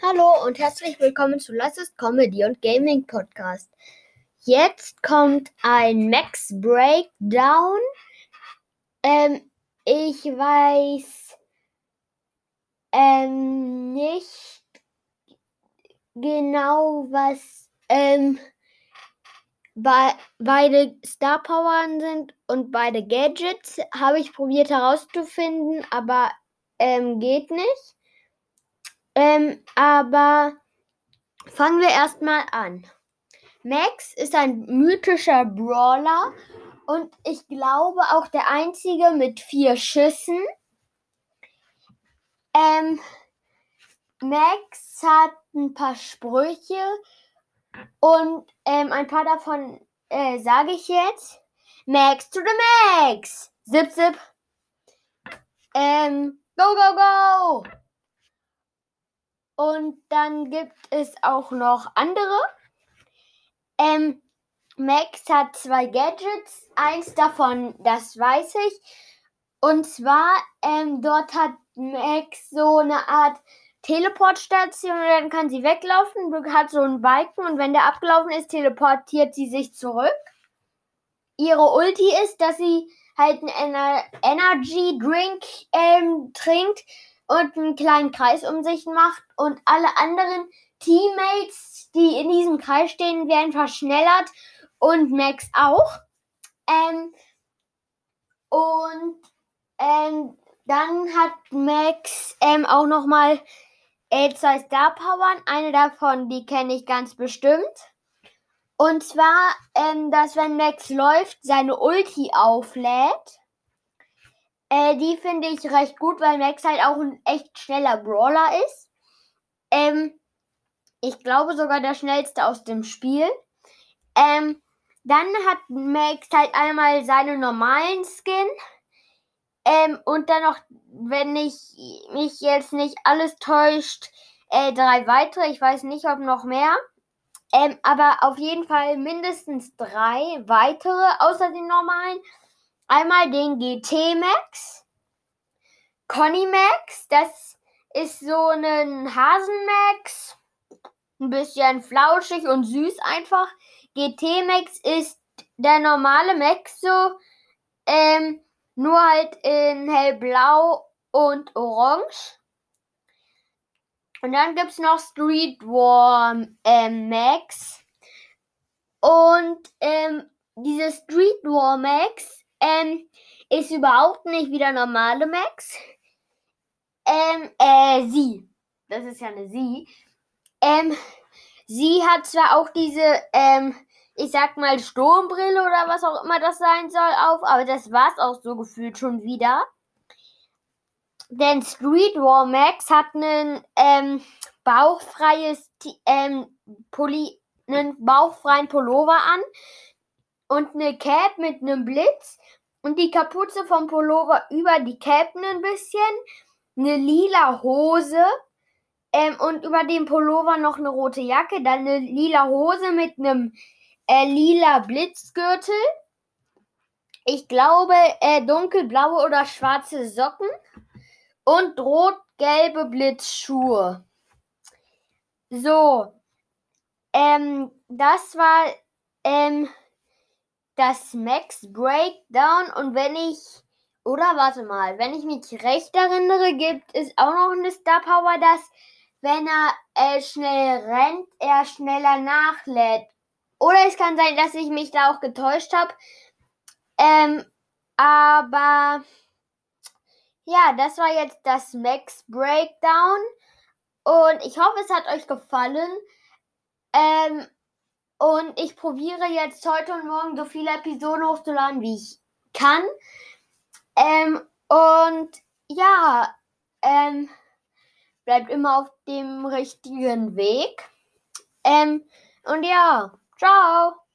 Hallo und herzlich willkommen zu Lasses Comedy und Gaming Podcast. Jetzt kommt ein Max Breakdown. Ähm, ich weiß ähm, nicht genau, was ähm, be beide Star Powern sind und beide Gadgets. Habe ich probiert herauszufinden, aber ähm, geht nicht. Ähm, aber fangen wir erstmal an. Max ist ein mythischer Brawler und ich glaube auch der einzige mit vier Schüssen. Ähm, Max hat ein paar Sprüche und ähm, ein paar davon äh, sage ich jetzt. Max to the Max! Zip, zip. Ähm, go, go, go! Und dann gibt es auch noch andere. Ähm, Max hat zwei Gadgets. Eins davon, das weiß ich. Und zwar, ähm, dort hat Max so eine Art Teleportstation und dann kann sie weglaufen. Hat so einen Balken und wenn der abgelaufen ist, teleportiert sie sich zurück. Ihre Ulti ist, dass sie halt einen Ener Energy Drink ähm, trinkt und einen kleinen Kreis um sich macht und alle anderen Teammates, die in diesem Kreis stehen, werden verschnellert und Max auch. Ähm, und ähm, dann hat Max ähm, auch nochmal äh, zwei Star Powern. Eine davon, die kenne ich ganz bestimmt. Und zwar, ähm, dass wenn Max läuft, seine Ulti auflädt. Äh, die finde ich recht gut, weil Max halt auch ein echt schneller Brawler ist. Ähm, ich glaube sogar der schnellste aus dem Spiel. Ähm, dann hat Max halt einmal seine normalen Skin. Ähm, und dann noch, wenn ich mich jetzt nicht alles täuscht, äh, drei weitere. Ich weiß nicht, ob noch mehr. Ähm, aber auf jeden Fall mindestens drei weitere außer den normalen. Einmal den GT Max, Conny Max, das ist so ein Hasenmax, ein bisschen flauschig und süß einfach. GT Max ist der normale Max so, ähm, nur halt in hellblau und orange. Und dann gibt es noch Street War ähm, Max. Und ähm, diese Street War Max ähm, ist überhaupt nicht wie der normale Max. Ähm, äh, sie. Das ist ja eine sie. Ähm, sie hat zwar auch diese, ähm, ich sag mal, Sturmbrille oder was auch immer das sein soll auf, aber das war's auch so gefühlt schon wieder. Denn Street War Max hat einen ähm, bauchfreies ähm, Pulli, einen bauchfreien Pullover an und eine Cap mit einem Blitz und die Kapuze vom Pullover über die Cap ein bisschen, eine lila Hose ähm, und über dem Pullover noch eine rote Jacke, dann eine lila Hose mit einem äh, lila Blitzgürtel. Ich glaube äh, dunkelblaue oder schwarze Socken und rot-gelbe Blitzschuhe. So, ähm, das war ähm, das Max Breakdown und wenn ich, oder warte mal, wenn ich mich recht erinnere, gibt es auch noch eine Star Power, dass wenn er äh, schnell rennt, er schneller nachlädt. Oder es kann sein, dass ich mich da auch getäuscht habe. Ähm, aber ja, das war jetzt das Max Breakdown. Und ich hoffe, es hat euch gefallen. Ähm, und ich probiere jetzt heute und morgen so viele Episoden hochzuladen, wie ich kann. Ähm, und ja, ähm, bleibt immer auf dem richtigen Weg. Ähm, und ja, ciao.